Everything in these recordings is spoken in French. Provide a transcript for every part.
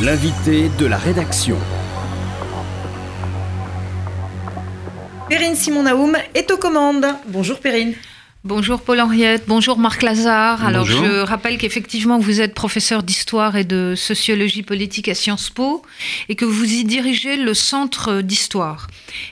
L'invité de la rédaction. Perrine Simon-Naoum est aux commandes. Bonjour Perrine. Bonjour Paul-Henriette, bonjour Marc Lazare. Alors je rappelle qu'effectivement vous êtes professeur d'histoire et de sociologie politique à Sciences Po et que vous y dirigez le centre d'histoire.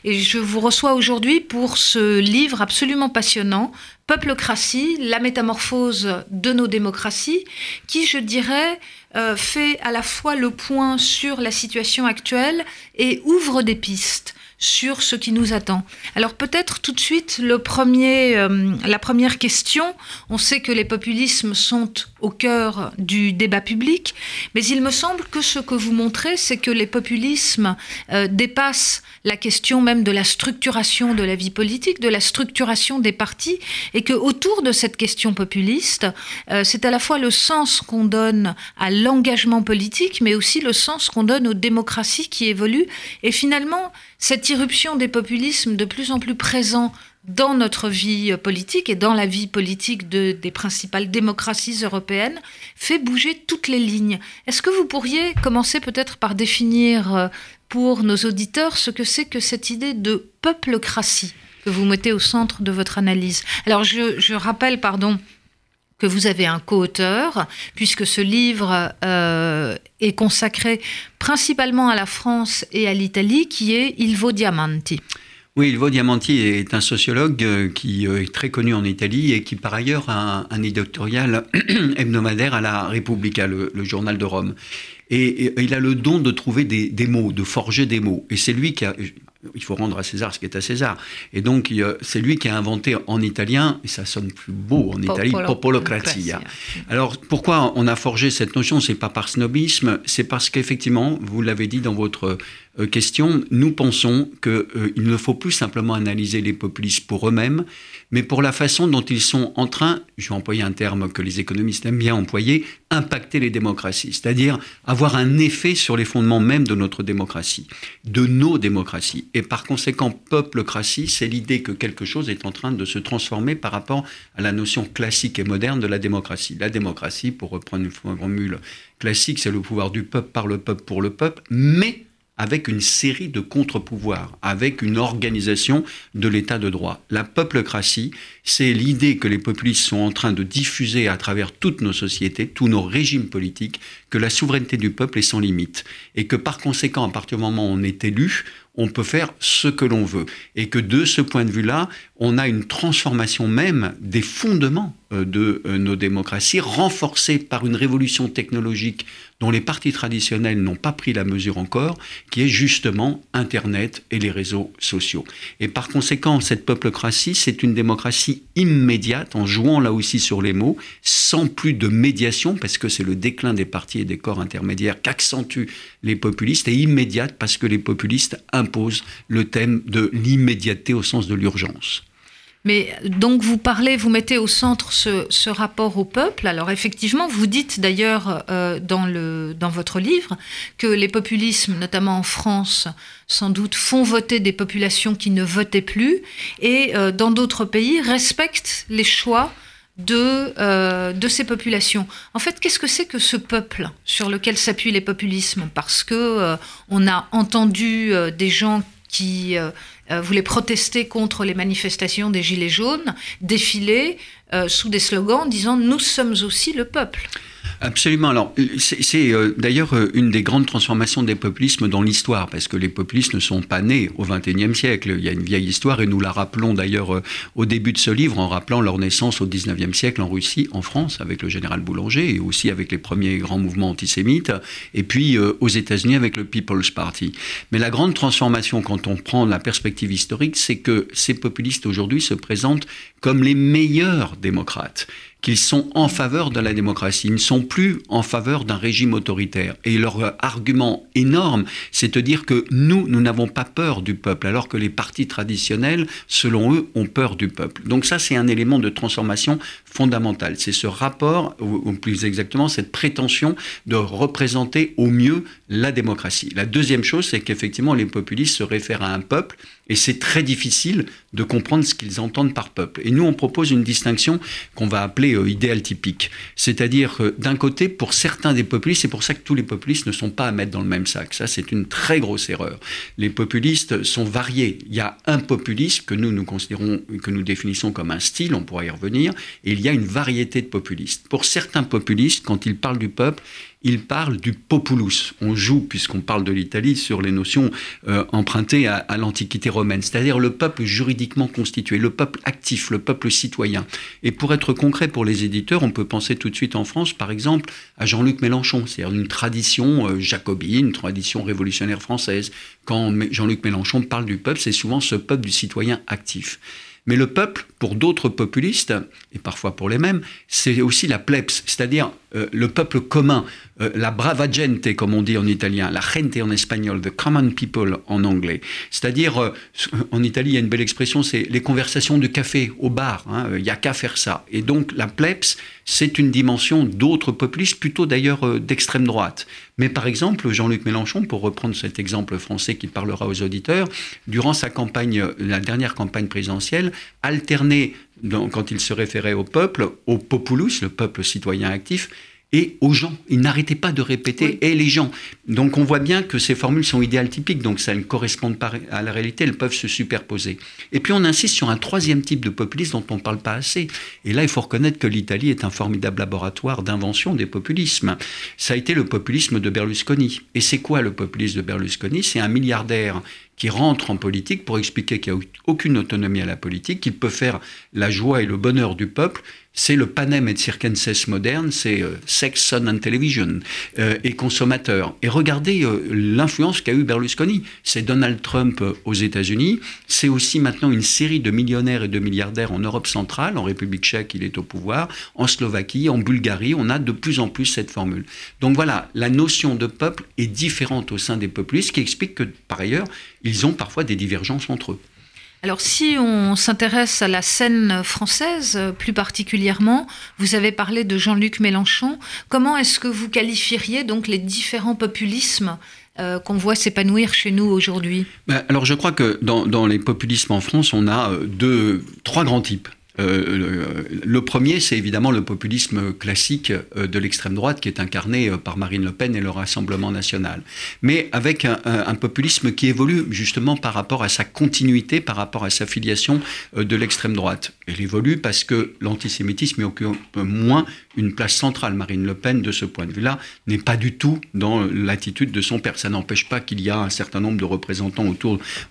Et je vous reçois aujourd'hui pour ce livre absolument passionnant, Peuplecratie, la métamorphose de nos démocraties, qui je dirais euh, fait à la fois le point sur la situation actuelle et ouvre des pistes sur ce qui nous attend. Alors peut-être tout de suite le premier, euh, la première question. On sait que les populismes sont au cœur du débat public, mais il me semble que ce que vous montrez, c'est que les populismes euh, dépassent la question même de la structuration de la vie politique, de la structuration des partis, et que autour de cette question populiste, euh, c'est à la fois le sens qu'on donne à l'engagement politique, mais aussi le sens qu'on donne aux démocraties qui évoluent. Et finalement, cette irruption des populismes de plus en plus présents dans notre vie politique et dans la vie politique de, des principales démocraties européennes fait bouger toutes les lignes. Est-ce que vous pourriez commencer peut-être par définir euh, pour nos auditeurs ce que c'est que cette idée de peuplecratie que vous mettez au centre de votre analyse? Alors je, rappelle, pardon, que vous avez un co-auteur, puisque ce livre euh, est consacré principalement à la France et à l'Italie, qui est Ilvo Diamanti. Oui, Ilvo Diamanti est un sociologue euh, qui euh, est très connu en Italie et qui par ailleurs a un, éditorial hebdomadaire à la Repubblica, le, journal de Rome. Et, il a le don de trouver des, des mots, de forger des mots. Et c'est lui qui a, il faut rendre à César ce qui est à César. Et donc, c'est lui qui a inventé en italien, et ça sonne plus beau en Italie, popolocratia. Alors, pourquoi on a forgé cette notion? C'est pas par snobisme, c'est parce qu'effectivement, vous l'avez dit dans votre euh, question, nous pensons qu'il euh, ne faut plus simplement analyser les populistes pour eux-mêmes, mais pour la façon dont ils sont en train, je vais employer un terme que les économistes aiment bien employer, impacter les démocraties, c'est-à-dire avoir un effet sur les fondements même de notre démocratie, de nos démocraties. Et par conséquent, peuplecratie, c'est l'idée que quelque chose est en train de se transformer par rapport à la notion classique et moderne de la démocratie. La démocratie, pour reprendre une formule classique, c'est le pouvoir du peuple par le peuple pour le peuple, mais avec une série de contre-pouvoirs, avec une organisation de l'état de droit. La peuplecratie, c'est l'idée que les populistes sont en train de diffuser à travers toutes nos sociétés, tous nos régimes politiques, que la souveraineté du peuple est sans limite. Et que par conséquent, à partir du moment où on est élu, on peut faire ce que l'on veut. Et que de ce point de vue-là, on a une transformation même des fondements euh, de euh, nos démocraties, renforcée par une révolution technologique dont les partis traditionnels n'ont pas pris la mesure encore, qui est justement Internet et les réseaux sociaux. Et par conséquent, cette peuplecratie, c'est une démocratie immédiate, en jouant là aussi sur les mots, sans plus de médiation, parce que c'est le déclin des partis et des corps intermédiaires qu'accentuent les populistes, et immédiate parce que les populistes imposent le thème de l'immédiateté au sens de l'urgence. Mais donc vous parlez, vous mettez au centre ce, rapport au peuple. Alors effectivement, vous dites d'ailleurs euh, dans, votre livre que les populismes, notamment en France, sans doute font voter des populations qui ne votaient plus et euh, dans d'autres pays respectent les choix de, euh, de ces populations. En fait, qu'est-ce que c'est que ce peuple sur lequel s'appuient les populismes? Parce que on a entendu des gens qui euh, voulaient protester contre les manifestations des Gilets jaunes, défiler euh, sous des slogans disant Nous sommes aussi le peuple. Absolument. Alors, c'est euh, d'ailleurs euh, une des grandes transformations des populismes dans l'histoire, parce que les populistes ne sont pas nés au XXIe siècle. Il y a une vieille histoire, et nous la rappelons d'ailleurs euh, au début de ce livre, en rappelant leur naissance au XIXe siècle en Russie, en France, avec le général Boulanger, et aussi avec les premiers grands mouvements antisémites, et puis aux États-Unis avec le People's Party. Mais la grande transformation, quand on prend la perspective historique, c'est que ces populistes aujourd'hui se présentent comme les meilleurs démocrates qu'ils sont en faveur de la démocratie, ils ne sont plus en faveur d'un régime autoritaire. Et leur argument énorme, c'est de dire que nous, nous n'avons pas peur du peuple, alors que les partis traditionnels, selon eux, ont peur du peuple. Donc ça, c'est un élément de transformation fondamental. C'est ce rapport, ou plus exactement, cette prétention de représenter au mieux la démocratie. La deuxième chose, c'est qu'effectivement, les populistes se réfèrent à un peuple, et c'est très difficile de comprendre ce qu'ils entendent par peuple. Et nous, on propose une distinction qu'on va appeler euh, idéal typique. C'est-à-dire, d'un côté, pour certains des populistes, c'est pour ça que tous les populistes ne sont pas à mettre dans le même sac. Ça, c'est une très grosse erreur. Les populistes sont variés. Il y a un populiste que nous, nous considérons, que nous définissons comme un style, on pourra y revenir, et il y a une variété de populistes. Pour certains populistes, quand ils parlent du peuple, il parle du populus. On joue, puisqu'on parle de l'Italie, sur les notions euh, empruntées à, l'Antiquité romaine, c'est-à-dire le peuple juridiquement constitué, le peuple actif, le peuple citoyen. Et pour être concret pour les éditeurs, on peut penser tout de suite en France, par exemple, à Jean-Luc Mélenchon, c'est-à-dire une tradition euh, jacobine, une tradition révolutionnaire française. Quand Jean-Luc Mélenchon parle du peuple, c'est souvent ce peuple du citoyen actif. Mais le peuple, pour d'autres populistes, et parfois pour les mêmes, c'est aussi la plebs, c'est-à-dire euh, le peuple commun, euh, la brava gente, comme on dit en italien, la gente en espagnol, the common people en anglais. C'est-à-dire, euh, en Italie, il y a une belle expression, c'est les conversations de café au bar. Hein, il n'y a qu'à faire ça. Et donc, la plebs, c'est une dimension d'autres populistes, plutôt d'ailleurs d'extrême droite. Mais par exemple, Jean-Luc Mélenchon, pour reprendre cet exemple français qui parlera aux auditeurs, durant sa campagne, la dernière campagne présidentielle, alternait, quand il se référait au peuple, au populus, le peuple citoyen actif, et aux gens. Il n'arrêtait pas de répéter et les gens. Donc on voit bien que ces formules sont idéales typiques, donc ça ne correspond pas à la réalité, elles peuvent se superposer. Et puis on insiste sur un troisième type de populisme dont on ne parle pas assez. Et là, il faut reconnaître que l'Italie est un formidable laboratoire d'invention des populismes. Ça a été le populisme de Berlusconi. Et c'est quoi le populisme de Berlusconi? C'est un milliardaire qui rentre en politique pour expliquer qu'il n'y a aucune autonomie à la politique, qu'il peut faire la joie et le bonheur du peuple. C'est le panem et circenses moderne, c'est euh, sex, son and television euh, et consommateur. Et regardez euh, l'influence qu'a eu Berlusconi. C'est Donald Trump aux États-Unis. C'est aussi maintenant une série de millionnaires et de milliardaires en Europe centrale. En République tchèque, il est au pouvoir. En Slovaquie, en Bulgarie, on a de plus en plus cette formule. Donc voilà, la notion de peuple est différente au sein des populistes, ce qui explique que, par ailleurs, ils ont parfois des divergences entre eux. Alors si on s'intéresse à la scène française plus particulièrement, vous avez parlé de Jean-Luc Mélenchon. Comment est-ce que vous qualifieriez donc les différents populismes euh, qu'on voit s'épanouir chez nous aujourd'hui? Ben, Alors je crois que dans, dans, les populismes en France, on a euh, deux, trois grands types. Euh, le, premier, c'est évidemment le populisme classique euh, de l'extrême droite qui est incarné euh, par Marine Le Pen et le Rassemblement national. Mais avec un, populisme qui évolue justement par rapport à sa continuité, par rapport à sa filiation de l'extrême droite. Elle évolue parce que l'antisémitisme occupe moins une place centrale. Marine Le Pen, de ce point de vue-là, n'est pas du tout dans l'attitude de son père. Ça n'empêche pas qu'il y a un certain nombre de représentants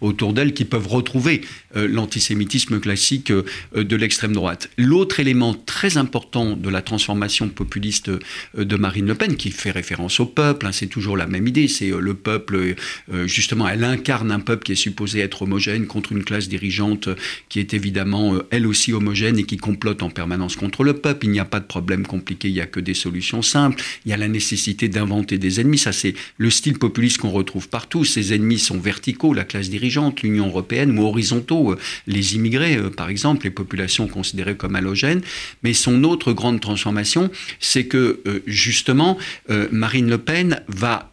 autour, d'elle qui peuvent retrouver l'antisémitisme classique de l'extrême droite. L'autre élément très important de la transformation populiste euh, de Marine Le Pen, qui fait référence au peuple, hein, c'est toujours la même idée, c'est euh, le peuple, euh, justement, elle incarne un peuple qui est supposé être homogène contre une classe dirigeante qui est évidemment elle aussi homogène et qui complote en permanence contre le peuple. Il n'y a pas de problème il n'y a que des solutions simples. Il y a la nécessité d'inventer des ennemis. Ça, c'est le style populiste qu'on retrouve partout. Ces ennemis sont verticaux, la classe dirigeante, l'Union européenne, ou horizontaux, les immigrés, par exemple, les populations considéré comme halogène. Mais son autre grande transformation, c'est que euh, justement, euh, Marine Le Pen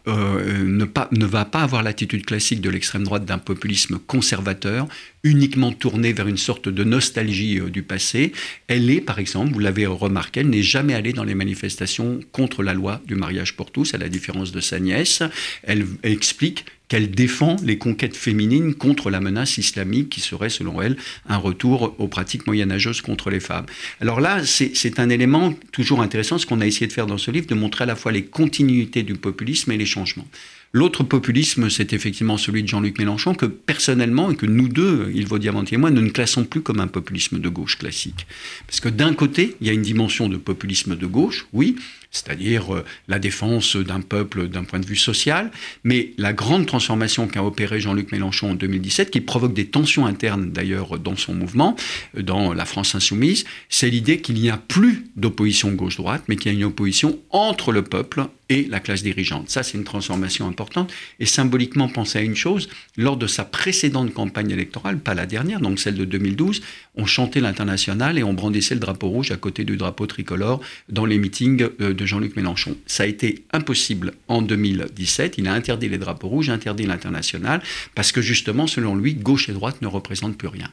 euh, ne, ne va pas avoir l'attitude classique de l'extrême droite d'un populisme conservateur, uniquement tournée vers une sorte de nostalgie du passé. Elle est, par exemple, vous l'avez remarqué, elle n'est jamais allée dans les manifestations contre la loi du mariage pour tous, à la différence de sa nièce. Elle explique qu'elle défend les conquêtes féminines contre la menace islamique qui serait, selon elle, un retour aux pratiques moyenâgeuses contre les femmes. Alors là, c'est un élément toujours intéressant, ce qu'on a essayé de faire dans ce livre, de montrer à la fois les continuités du populisme et les changements. L'autre populisme, c'est effectivement celui de Jean-Luc Mélenchon, que personnellement, et que nous deux, Yves Diamantier et moi, nous ne classons plus comme un populisme de gauche classique. Parce que d'un côté, il y a une dimension de populisme de gauche, oui, c'est-à-dire euh, la défense d'un peuple d'un point de vue social, mais la grande transformation qu'a opérée Jean-Luc Mélenchon en 2017, qui provoque des tensions internes d'ailleurs dans son mouvement, euh, dans la France insoumise, c'est l'idée qu'il n'y a plus d'opposition gauche-droite, mais qu'il y a une opposition entre le peuple et la classe dirigeante. Ça, c'est une transformation importante. Et symboliquement, pensez à une chose, lors de sa précédente campagne électorale, pas la dernière, donc celle de 2012, on chantait l'international et on brandissait le drapeau rouge à côté du drapeau tricolore dans les meetings euh, de Jean-Luc Mélenchon. Ça a été impossible en 2017. Il a interdit les drapeaux rouges, interdit l'international, parce que justement, selon lui, gauche et droite ne représentent plus rien.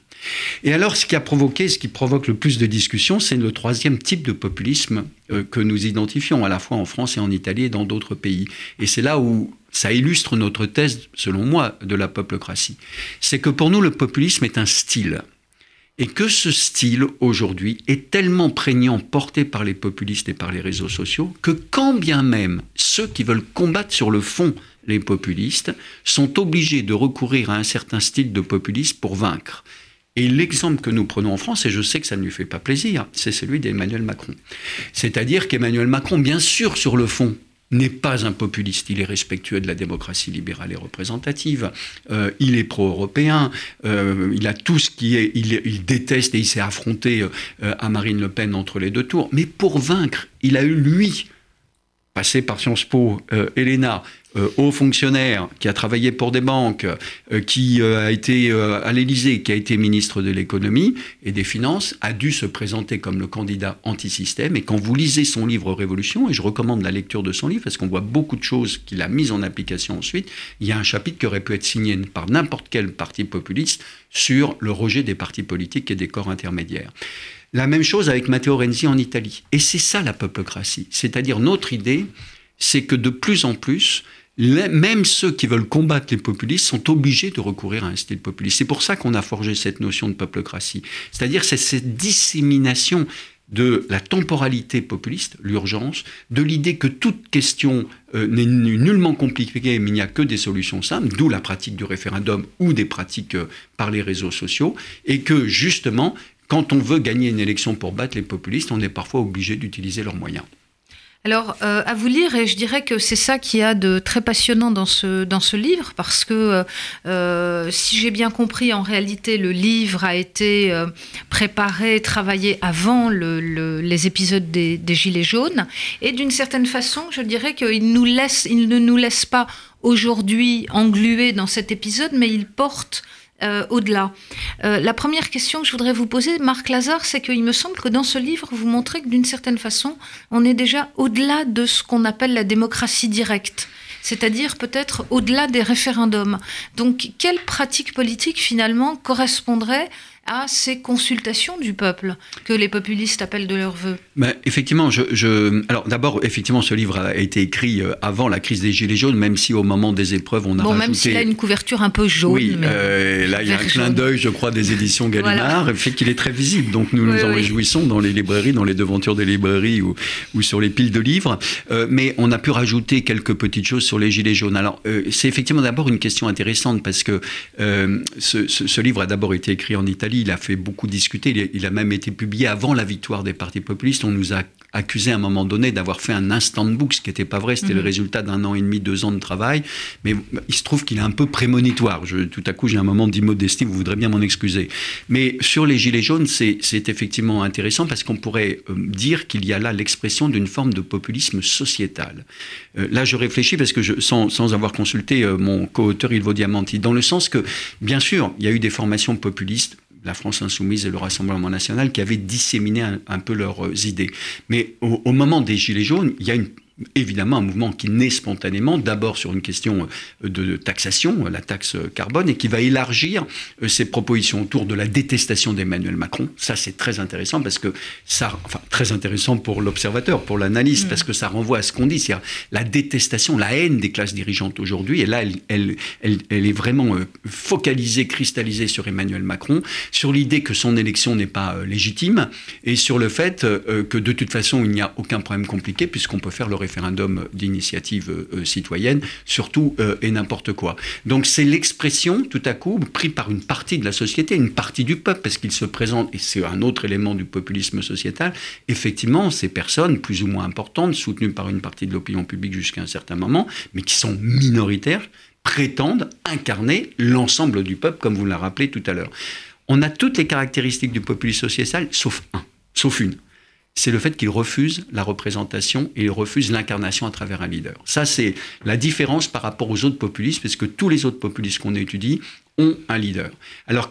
Et alors, ce qui a provoqué, ce qui provoque le plus de discussions, c'est le troisième type de populisme euh, que nous identifions à la fois en France et en Italie dans d'autres pays. Et c'est là où ça illustre notre thèse, selon moi, de la populocratie. C'est que pour nous, le populisme est un style. Et que ce style, aujourd'hui, est tellement prégnant, porté par les populistes et par les réseaux sociaux, que quand bien même ceux qui veulent combattre sur le fond les populistes sont obligés de recourir à un certain style de populisme pour vaincre. Et l'exemple que nous prenons en France, et je sais que ça ne lui fait pas plaisir, c'est celui d'Emmanuel Macron. C'est-à-dire qu'Emmanuel Macron, bien sûr, sur le fond, n'est pas un populiste, il est respectueux de la démocratie libérale et représentative, euh, il est pro-européen, euh, il a tout ce qui est, il, déteste et il s'est affronté euh, à Marine Le Pen entre les deux tours, mais pour vaincre, il a eu lui, passé par Sciences Po, Elena, euh, haut fonctionnaire qui a travaillé pour des banques, euh, qui euh, a été à l'Élysée, qui a été ministre de l'économie et des finances, a dû se présenter comme le candidat anti-système. Et quand vous lisez son livre Révolution, et je recommande la lecture de son livre parce qu'on voit beaucoup de choses qu'il a mises en application ensuite, il y a un chapitre qui aurait pu être signé par n'importe quel parti populiste sur le rejet des partis politiques et des corps intermédiaires. La même chose avec Matteo Renzi en Italie. Et c'est ça la peuplecratie. C'est-à-dire notre idée, c'est que de plus en plus, même ceux qui veulent combattre les populistes sont obligés de recourir à un style populiste. C'est pour ça qu'on a forgé cette notion de peuplecratie. C'est-à-dire c'est cette dissémination de la temporalité populiste, l'urgence, de l'idée que toute question euh, n'est nullement compliquée, mais il n'y a que des solutions simples, d'où la pratique du référendum ou des pratiques euh, par les réseaux sociaux, et que justement, quand on veut gagner une élection pour battre les populistes, on est parfois obligé d'utiliser leurs moyens. Alors, euh, à vous lire, et je dirais que c'est ça qui a de très passionnant dans ce, dans ce livre, parce que euh, si j'ai bien compris, en réalité, le livre a été euh, préparé, travaillé avant les épisodes des, des, Gilets jaunes, et d'une certaine façon, je dirais qu'il nous laisse, il ne nous laisse pas aujourd'hui englués dans cet épisode, mais il porte euh, au-delà. Euh, la première question que je voudrais vous poser, Marc Lazare, c'est qu'il me semble que dans ce livre, vous montrez que d'une certaine façon, on est déjà au-delà de ce qu'on appelle la démocratie directe c'est-à-dire peut-être au-delà des référendums. Donc, quelle pratique politique finalement correspondrait à ces consultations du peuple que les populistes appellent de leur vœu ben, Effectivement, je, alors d'abord, effectivement, ce livre a été écrit euh, avant la crise des Gilets jaunes, même si au moment des épreuves, on a bon, même s'il a une couverture un peu jaune. Oui, euh, là, il y a un clin d'œil, je crois, des éditions Gallimard, le fait qu'il est très visible. Donc nous nous en réjouissons dans les librairies, dans les devantures des librairies ou, ou sur les piles de livres. Euh, mais on a pu rajouter quelques petites choses sur les Gilets jaunes. Alors, c'est effectivement d'abord une question intéressante parce que ce, ce livre a d'abord été écrit en Italie il a fait beaucoup discuter. Il a, même été publié avant la victoire des partis populistes. On nous a accusé à un moment donné d'avoir fait un instant book, ce qui n'était pas vrai. C'était le mhm. résultat d'un an et demi, deux ans de travail. Mais il se trouve qu'il est un peu prémonitoire. Je, tout à coup, j'ai un moment d'immodestie. Vous voudrez bien m'en excuser. Mais sur les gilets jaunes, c'est effectivement intéressant parce qu'on pourrait euh, dire qu'il y a là l'expression d'une forme de populisme sociétal. Euh, là, je réfléchis parce que je, sans, sans avoir consulté euh, mon co-auteur Ilvo Diamanti, dans le sens que, bien sûr, il y a eu des formations populistes la France insoumise et le Rassemblement national qui avaient disséminé un, peu leurs idées. Mais au, au, moment des Gilets jaunes, il y a une évidemment un mouvement qui naît spontanément, d'abord sur une question euh, de taxation, la taxe carbone, et qui va élargir euh, ses propositions autour de la détestation d'Emmanuel Macron. Ça, c'est très intéressant parce que ça, enfin, très intéressant pour l'observateur, pour l'analyste, mm. parce que ça renvoie à ce qu'on dit, c'est-à-dire la détestation, la haine des classes dirigeantes aujourd'hui. Et là, elle, elle, elle, est vraiment euh, focalisée, cristallisée sur Emmanuel Macron, sur l'idée que son élection n'est pas légitime et sur le fait que de toute façon, il n'y a aucun problème compliqué puisqu'on peut faire le référendum référendum d'initiative euh, citoyenne, surtout euh, et n'importe quoi. Donc c'est l'expression, tout à coup, prise par une partie de la société, une partie du peuple, parce qu'il se présente, et c'est un autre élément du populisme sociétal, effectivement, ces personnes, plus ou moins importantes, soutenues par une partie de l'opinion publique jusqu'à un certain moment, mais qui sont minoritaires, prétendent incarner l'ensemble du peuple, comme vous l'avez rappelé tout à l'heure. On a toutes les caractéristiques du populisme sociétal, sauf un, sauf une c'est le fait qu'il refuse la représentation et il refuse l'incarnation à travers un leader. Ça, c'est la différence par rapport aux autres populistes, parce que tous les autres populistes qu'on étudie ont un leader. Alors,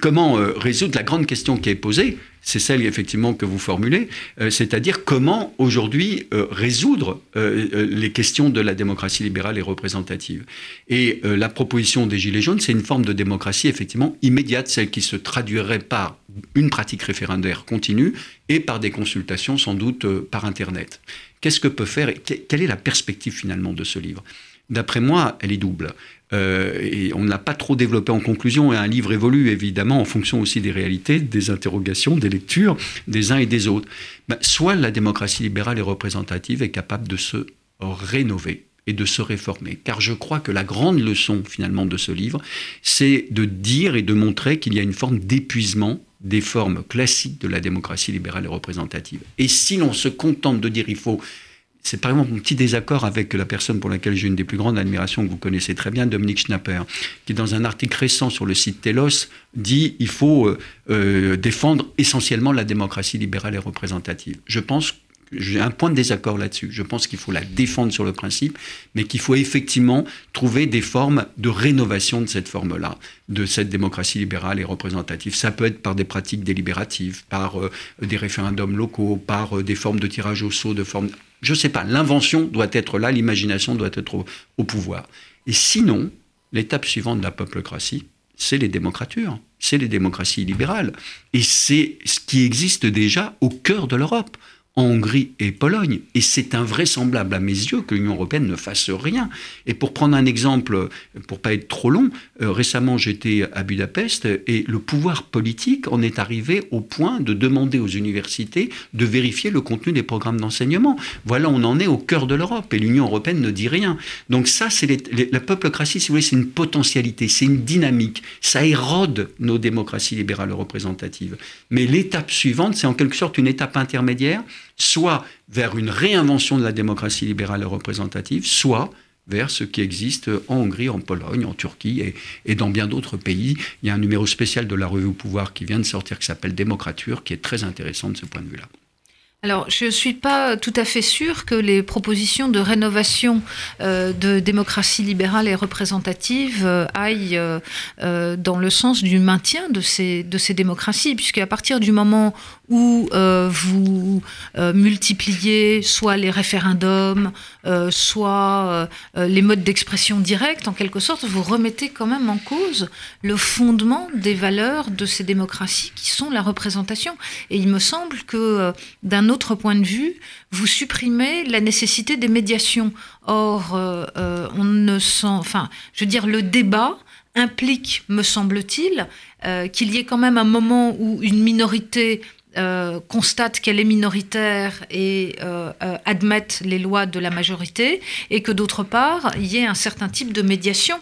comment euh, résoudre la grande question qui est posée c'est celle effectivement que vous formulez, euh, c'est-à-dire comment aujourd'hui euh, résoudre les questions de la démocratie libérale et représentative. Et la proposition des Gilets jaunes, c'est une forme de démocratie effectivement immédiate, celle qui se traduirait par une pratique référendaire continue et par des consultations sans doute par Internet. Qu'est-ce que peut faire, quelle est la perspective finalement de ce livre? D'après moi, elle est double. Euh, et on ne l'a pas trop développé en conclusion, et un livre évolue évidemment en fonction aussi des réalités, des interrogations, des lectures des uns et des autres. Ben, soit la démocratie libérale et représentative est capable de se rénover et de se réformer. Car je crois que la grande leçon finalement de ce livre, c'est de dire et de montrer qu'il y a une forme d'épuisement des formes classiques de la démocratie libérale et représentative. Et si l'on se contente de dire il faut c'est par exemple mon petit désaccord avec la personne pour laquelle j'ai une des plus grandes admirations que vous connaissez très bien, Dominique Schnapper, qui dans un article récent sur le site Telos dit il faut euh, euh, défendre essentiellement la démocratie libérale et représentative. Je pense j'ai un point de désaccord là-dessus. Je pense qu'il faut la défendre sur le principe, mais qu'il faut effectivement trouver des formes de rénovation de cette forme-là, de cette démocratie libérale et représentative. Ça peut être par des pratiques délibératives, par euh, des référendums locaux, par des formes de tirage au saut, de formes je ne sais pas, l'invention doit être là, l'imagination doit être au, pouvoir. Et sinon, l'étape suivante de la peuplocratie, c'est les démocratures, c'est les démocraties libérales. Et c'est ce qui existe déjà au cœur de l'Europe en Hongrie et Pologne. Et c'est invraisemblable à mes yeux que l'Union européenne ne fasse rien. Et pour prendre un exemple, pour pas être trop long, euh, récemment j'étais à Budapest et le pouvoir politique en est arrivé au point de demander aux universités de vérifier le contenu des programmes d'enseignement. Voilà, on en est au cœur de l'Europe et l'Union européenne ne dit rien. Donc ça, c'est la peuplocratie, si vous voulez, c'est une potentialité, c'est une dynamique. Ça érode nos démocraties libérales représentatives. Mais l'étape suivante, c'est en quelque sorte une étape intermédiaire soit vers une réinvention de la démocratie libérale et représentative, soit vers ce qui existe en Hongrie, en Pologne, en Turquie et, dans bien d'autres pays. Il y a un numéro spécial de la revue au pouvoir qui vient de sortir qui s'appelle Démocrature, qui est très intéressant de ce point de vue-là. Alors, je ne suis pas tout à fait sûre que les propositions de rénovation euh, de démocratie libérale et représentative euh, aillent euh, dans le sens du maintien de ces, de ces démocraties, puisqu'à partir du moment où vous multipliez soit les référendums, soit les modes d'expression directe, en quelque sorte, vous remettez quand même en cause le fondement des valeurs de ces démocraties qui sont la représentation. Et il me semble que d'un autre point de vue, vous supprimez la nécessité des médiations. Or, euh, euh, on ne sent, enfin, je veux dire, le débat implique, me semble-t-il, euh, qu'il y ait quand même un moment où une minorité constate qu'elle est minoritaire et admette les lois de la majorité, et que d'autre part, il y ait un certain type de médiation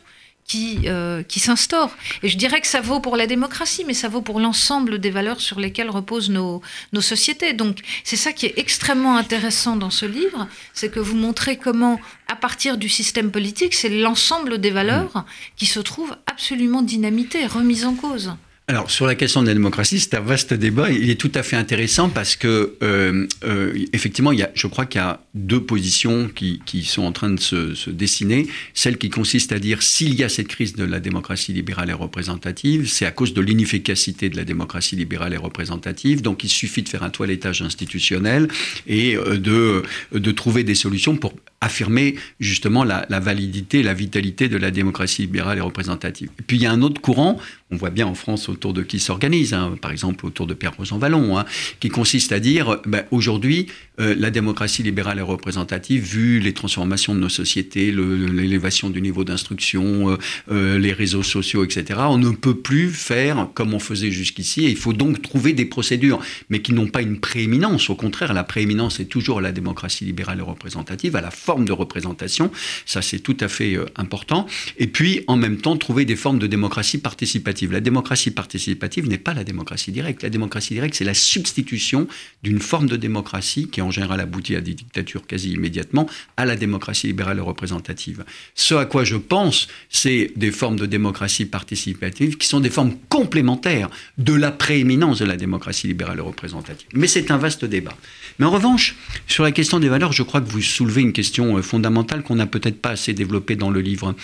qui, euh, qui s'instaure. Et je dirais que ça vaut pour la démocratie, mais ça vaut pour l'ensemble des valeurs sur lesquelles reposent nos, nos sociétés. Donc c'est ça qui est extrêmement intéressant dans ce livre, c'est que vous montrez comment, à partir du système politique, c'est l'ensemble des valeurs mmh. qui se trouvent absolument dynamitées, remises en cause. Alors, sur la question de la démocratie, c'est un vaste débat. Il est tout à fait intéressant parce que, euh, euh, effectivement, il y a, je crois qu'il y a deux positions qui, qui, sont en train de se, se, dessiner. Celle qui consiste à dire s'il y a cette crise de la démocratie libérale et représentative, c'est à cause de l'inefficacité de la démocratie libérale et représentative. Donc, il suffit de faire un toilettage institutionnel et euh, de, de trouver des solutions pour affirmer justement la, la validité, la vitalité de la démocratie libérale et représentative. Et puis, il y a un autre courant on voit bien en France autour de qui s'organise, hein, par exemple autour de Pierre Rosanvallon, hein, qui consiste à dire ben, aujourd'hui, euh, la démocratie libérale et représentative, vu les transformations de nos sociétés, l'élévation du niveau d'instruction, euh, euh, les réseaux sociaux, etc., on ne peut plus faire comme on faisait jusqu'ici, il faut donc trouver des procédures, mais qui n'ont pas une prééminence. Au contraire, la prééminence est toujours la démocratie libérale et représentative, à la forme de représentation, ça c'est tout à fait important, et puis en même temps trouver des formes de démocratie participative la démocratie participative n'est pas la démocratie directe. La démocratie directe, c'est la substitution d'une forme de démocratie qui est en général aboutit à des dictatures quasi immédiatement, à la démocratie libérale et représentative. Ce à quoi je pense, c'est des formes de démocratie participative qui sont des formes complémentaires de la prééminence de la démocratie libérale et représentative. Mais c'est un vaste débat. Mais en revanche, sur la question des valeurs, je crois que vous soulevez une question euh, fondamentale qu'on n'a peut-être pas assez développée dans le livre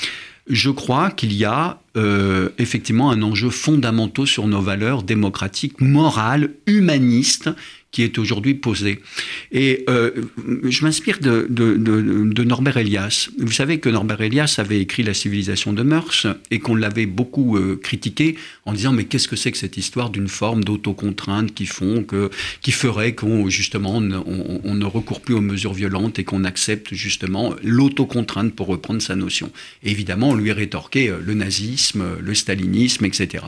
je crois qu'il y a euh, effectivement un enjeu fondamental sur nos valeurs démocratiques, morales, humanistes, qui est aujourd'hui posé. Et euh, je m'inspire de, Norbert Elias. Vous savez que Norbert Elias avait écrit La civilisation de mœurs et qu'on l'avait beaucoup euh, critiqué en disant mais qu'est-ce que c'est que cette histoire d'une forme d'autocontrainte qui font que qui ferait qu'on justement on, ne recourt plus aux mesures violentes et qu'on accepte justement l'autocontrainte pour reprendre sa notion. Évidemment, on lui a rétorqué euh, le nazisme, le stalinisme, etc.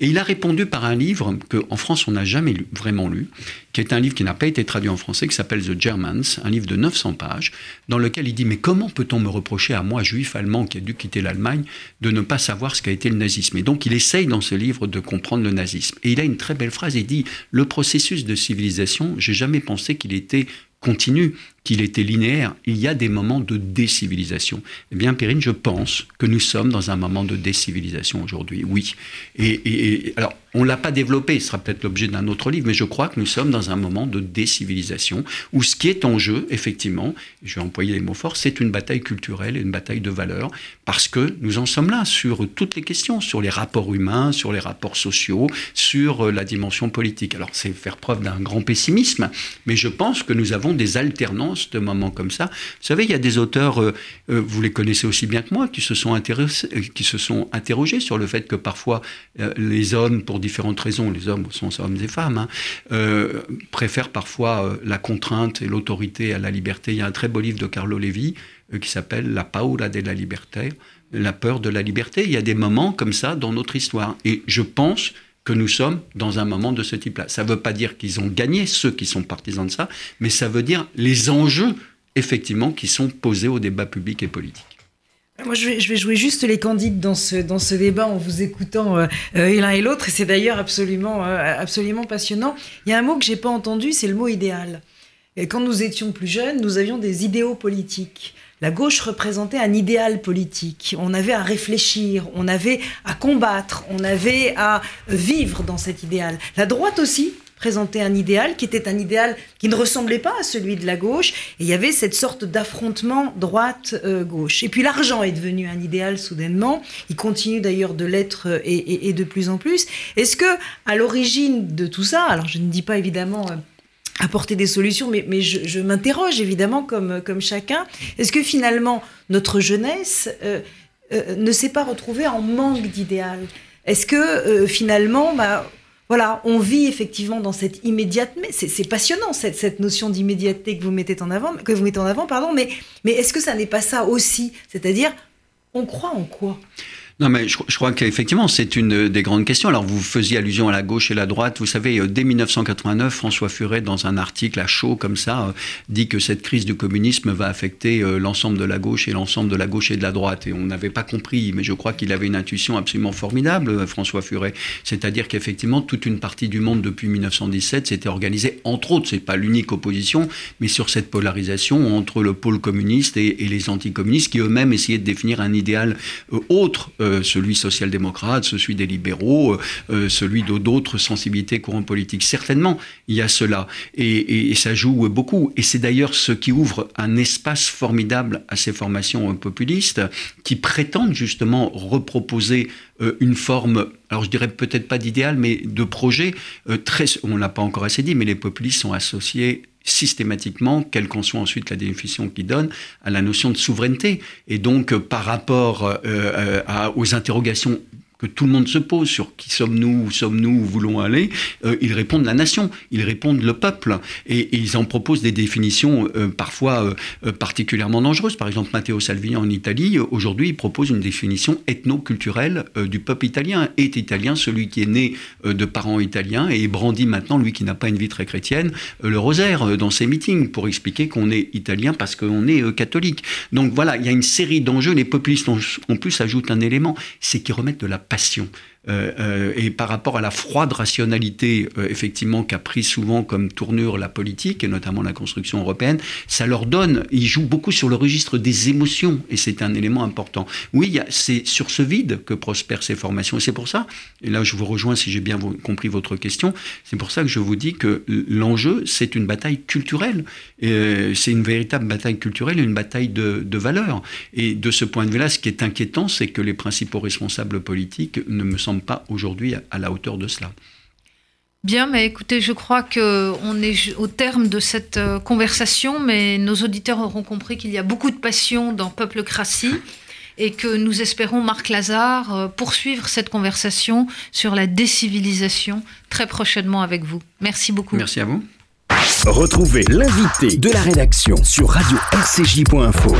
Et il a répondu par un livre que en France on n'a jamais vraiment lu, qui est un livre qui n'a pas été traduit en français, qui s'appelle The Germans, un livre de 900 pages, dans lequel il dit Mais comment peut-on me reprocher à moi, juif allemand qui a dû quitter l'Allemagne, de ne pas savoir ce qu'a été le nazisme? Et donc il essaye dans ce livre de comprendre le nazisme. Et il a une très belle phrase il dit Le processus de civilisation, j'ai jamais pensé qu'il était continu, qu'il était linéaire. Il y a des moments de décivilisation. Eh bien, Perrine, je pense que nous sommes dans un moment de décivilisation aujourd'hui, oui. Et alors, on ne l'a pas développé, ce sera peut-être l'objet d'un autre livre, mais je crois que nous sommes dans un moment de décivilisation où ce qui est en jeu, effectivement, je vais employer les mots forts, c'est une bataille culturelle et une bataille de valeurs, parce que nous en sommes là sur toutes les questions, sur les rapports humains, sur les rapports sociaux, sur euh, la dimension politique. Alors c'est faire preuve d'un grand pessimisme, mais je pense que nous avons des alternances de moments comme ça. Vous savez, il y a des auteurs, euh, euh, vous les connaissez aussi bien que moi, qui se sont, intéressés, qui se sont interrogés sur le fait que parfois les hommes, pour différentes raisons, les hommes sont hommes et femmes, hein, euh, préfèrent parfois euh, la contrainte et l'autorité à la liberté. Il y a un très beau livre de Carlo Levi euh, qui s'appelle La paura la liberté, la peur de la liberté. Il y a des moments comme ça dans notre histoire. Et je pense que nous sommes dans un moment de ce type-là. Ça ne veut pas dire qu'ils ont gagné, ceux qui sont partisans de ça, mais ça veut dire les enjeux, effectivement, qui sont posés au débat public et politique. Moi, je vais, jouer juste les candides dans ce, dans ce débat en vous écoutant euh, euh, l'un et l'autre, et c'est d'ailleurs absolument, euh, absolument passionnant. Il y a un mot que j'ai pas entendu, c'est le mot idéal. Et quand nous étions plus jeunes, nous avions des idéaux politiques. La gauche représentait un idéal politique. On avait à réfléchir, on avait à combattre, on avait à vivre dans cet idéal. La droite aussi présentait un idéal qui était un idéal qui ne ressemblait pas à celui de la gauche. Et il y avait cette sorte d'affrontement droite-gauche. et puis l'argent est devenu un idéal soudainement. Il continue d'ailleurs de l'être euh, et, de plus en plus. Est-ce que à l'origine de tout ça, alors je ne dis pas évidemment euh, apporter des solutions, mais, je, m'interroge évidemment comme, chacun. Est-ce que finalement notre jeunesse euh, ne s'est pas retrouvée en manque d'idéal? Est-ce que finalement, bah, voilà, on vit effectivement dans cette immédiateté. C'est passionnant cette, notion d'immédiateté que vous mettez en avant, en avant, pardon. Mais est-ce que ça n'est pas ça aussi? C'est-à-dire, on croit en quoi? Non, mais je, crois qu'effectivement, c'est une des grandes questions. Alors, vous faisiez allusion à la gauche et la droite. Vous savez, euh, dès 1989, François Furet, dans un article à chaud comme ça, euh, dit que cette crise du communisme va affecter euh, l'ensemble de la gauche et l'ensemble de la gauche et de la droite. Et on n'avait pas compris, mais je crois qu'il avait une intuition absolument formidable, François Furet. C'est-à-dire qu'effectivement, toute une partie du monde depuis 1917 s'était organisée, entre autres, c'est pas l'unique opposition, mais sur cette polarisation entre le pôle communiste et, les anticommunistes qui eux-mêmes essayaient de définir un idéal autre. Celui social-démocrate, celui des libéraux, euh, euh, celui d'autres sensibilités courants politiques. Certainement, il y a cela. Et, ça joue beaucoup. Et c'est d'ailleurs ce qui ouvre un espace formidable à ces formations populistes qui prétendent justement reproposer une forme, alors je dirais peut-être pas d'idéal, mais de projet très, on l'a pas encore assez dit, mais les populistes sont associés systématiquement, quelle qu'en soit ensuite la définition qu'ils donnent, à la notion de souveraineté. Et donc, euh, par rapport euh, euh, aux interrogations que tout le monde se pose sur qui sommes-nous, où sommes-nous, où voulons aller, euh, ils répondent la nation, ils répondent le peuple, et, ils en proposent des définitions euh, parfois euh, particulièrement dangereuses. Par exemple, Matteo Salvini en Italie, aujourd'hui, il propose une définition ethno-culturelle du peuple italien. Est italien celui qui est né de parents italiens et brandit maintenant, lui qui n'a pas une vie très chrétienne, le rosaire dans ses meetings pour expliquer qu'on est italien parce qu'on est catholique. Donc voilà, il y a une série d'enjeux. Les populistes en plus ajoutent un élément, c'est qu'ils remettent de la passion. Et par rapport à la froide rationalité, effectivement, qu'a pris souvent comme tournure la politique, et notamment la construction européenne, ça leur donne, ils jouent beaucoup sur le registre des émotions, et c'est un élément important. Oui, c'est sur ce vide que prospèrent ces formations, et c'est pour ça, et là je vous rejoins si j'ai bien compris votre question, c'est pour ça que je vous dis que l'enjeu, c'est une bataille culturelle, c'est une véritable bataille culturelle, une bataille de, de valeurs. Et de ce point de vue-là, ce qui est inquiétant, c'est que les principaux responsables politiques ne me semblent pas aujourd'hui à la hauteur de cela. Bien, mais écoutez, je crois qu'on est au terme de cette euh, conversation, mais nos auditeurs auront compris qu'il y a beaucoup de passion dans Peuplecratie et que nous espérons, Marc Lazare, euh, poursuivre cette conversation sur la décivilisation très prochainement avec vous. Merci beaucoup. Merci à vous. Retrouvez l'invité de la rédaction sur radio-rcj.info.